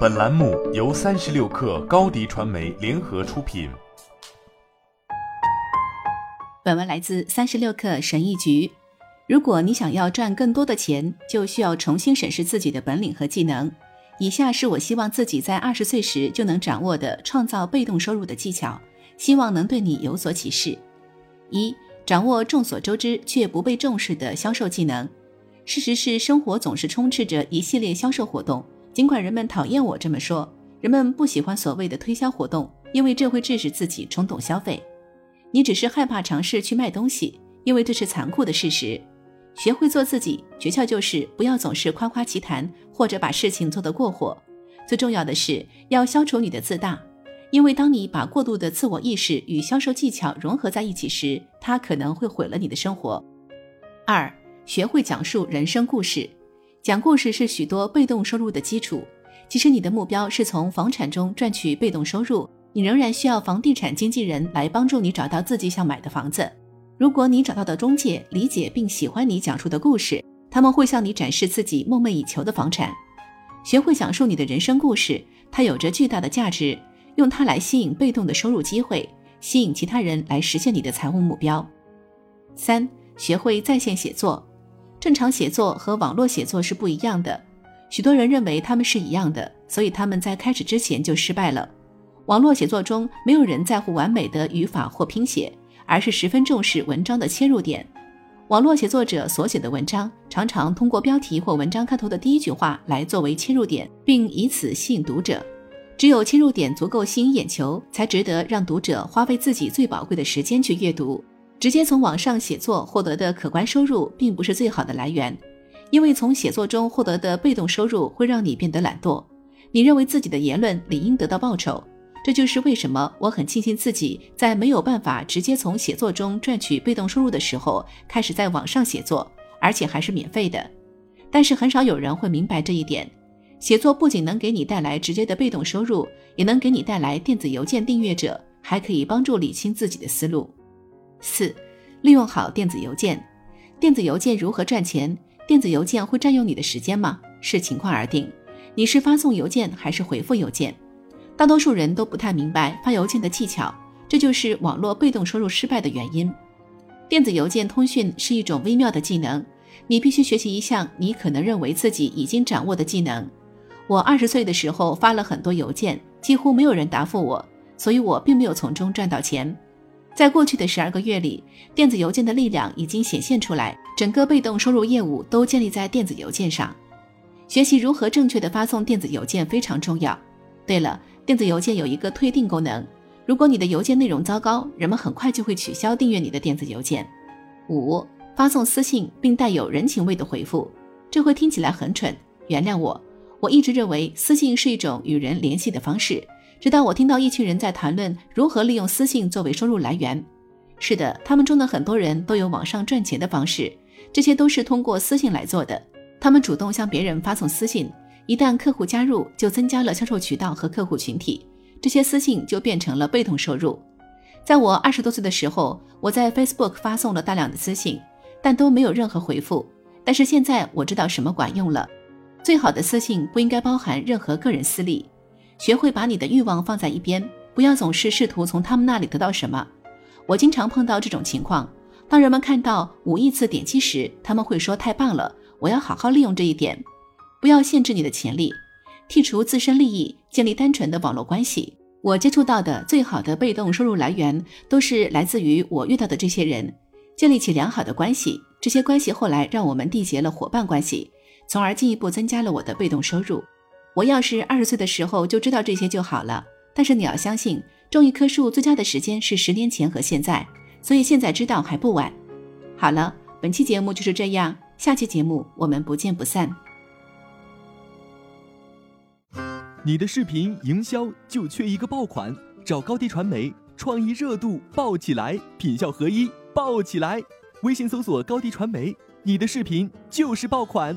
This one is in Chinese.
本栏目由三十六氪高低传媒联合出品。本文来自三十六氪神译局。如果你想要赚更多的钱，就需要重新审视自己的本领和技能。以下是我希望自己在二十岁时就能掌握的创造被动收入的技巧，希望能对你有所启示。一、掌握众所周知却不被重视的销售技能。事实是，生活总是充斥着一系列销售活动。尽管人们讨厌我这么说，人们不喜欢所谓的推销活动，因为这会致使自己冲动消费。你只是害怕尝试去卖东西，因为这是残酷的事实。学会做自己，诀窍就是不要总是夸夸其谈，或者把事情做得过火。最重要的是要消除你的自大，因为当你把过度的自我意识与销售技巧融合在一起时，它可能会毁了你的生活。二。学会讲述人生故事，讲故事是许多被动收入的基础。即使你的目标是从房产中赚取被动收入，你仍然需要房地产经纪人来帮助你找到自己想买的房子。如果你找到的中介理解并喜欢你讲述的故事，他们会向你展示自己梦寐以求的房产。学会讲述你的人生故事，它有着巨大的价值，用它来吸引被动的收入机会，吸引其他人来实现你的财务目标。三、学会在线写作。正常写作和网络写作是不一样的，许多人认为他们是一样的，所以他们在开始之前就失败了。网络写作中没有人在乎完美的语法或拼写，而是十分重视文章的切入点。网络写作者所写的文章常常通过标题或文章开头的第一句话来作为切入点，并以此吸引读者。只有切入点足够吸引眼球，才值得让读者花费自己最宝贵的时间去阅读。直接从网上写作获得的可观收入并不是最好的来源，因为从写作中获得的被动收入会让你变得懒惰。你认为自己的言论理应得到报酬，这就是为什么我很庆幸自己在没有办法直接从写作中赚取被动收入的时候，开始在网上写作，而且还是免费的。但是很少有人会明白这一点：写作不仅能给你带来直接的被动收入，也能给你带来电子邮件订阅者，还可以帮助理清自己的思路。四，利用好电子邮件。电子邮件如何赚钱？电子邮件会占用你的时间吗？视情况而定。你是发送邮件还是回复邮件？大多数人都不太明白发邮件的技巧，这就是网络被动收入失败的原因。电子邮件通讯是一种微妙的技能，你必须学习一项你可能认为自己已经掌握的技能。我二十岁的时候发了很多邮件，几乎没有人答复我，所以我并没有从中赚到钱。在过去的十二个月里，电子邮件的力量已经显现出来，整个被动收入业务都建立在电子邮件上。学习如何正确的发送电子邮件非常重要。对了，电子邮件有一个退订功能，如果你的邮件内容糟糕，人们很快就会取消订阅你的电子邮件。五、发送私信并带有人情味的回复，这会听起来很蠢，原谅我。我一直认为私信是一种与人联系的方式。直到我听到一群人在谈论如何利用私信作为收入来源。是的，他们中的很多人都有网上赚钱的方式，这些都是通过私信来做的。他们主动向别人发送私信，一旦客户加入，就增加了销售渠道和客户群体，这些私信就变成了被动收入。在我二十多岁的时候，我在 Facebook 发送了大量的私信，但都没有任何回复。但是现在我知道什么管用了。最好的私信不应该包含任何个人私利。学会把你的欲望放在一边，不要总是试图从他们那里得到什么。我经常碰到这种情况：当人们看到五亿次点击时，他们会说“太棒了，我要好好利用这一点”。不要限制你的潜力，剔除自身利益，建立单纯的网络关系。我接触到的最好的被动收入来源，都是来自于我遇到的这些人，建立起良好的关系。这些关系后来让我们缔结了伙伴关系，从而进一步增加了我的被动收入。我要是二十岁的时候就知道这些就好了。但是你要相信，种一棵树最佳的时间是十年前和现在，所以现在知道还不晚。好了，本期节目就是这样，下期节目我们不见不散。你的视频营销就缺一个爆款，找高低传媒，创意热度爆起来，品效合一爆起来。微信搜索高低传媒，你的视频就是爆款。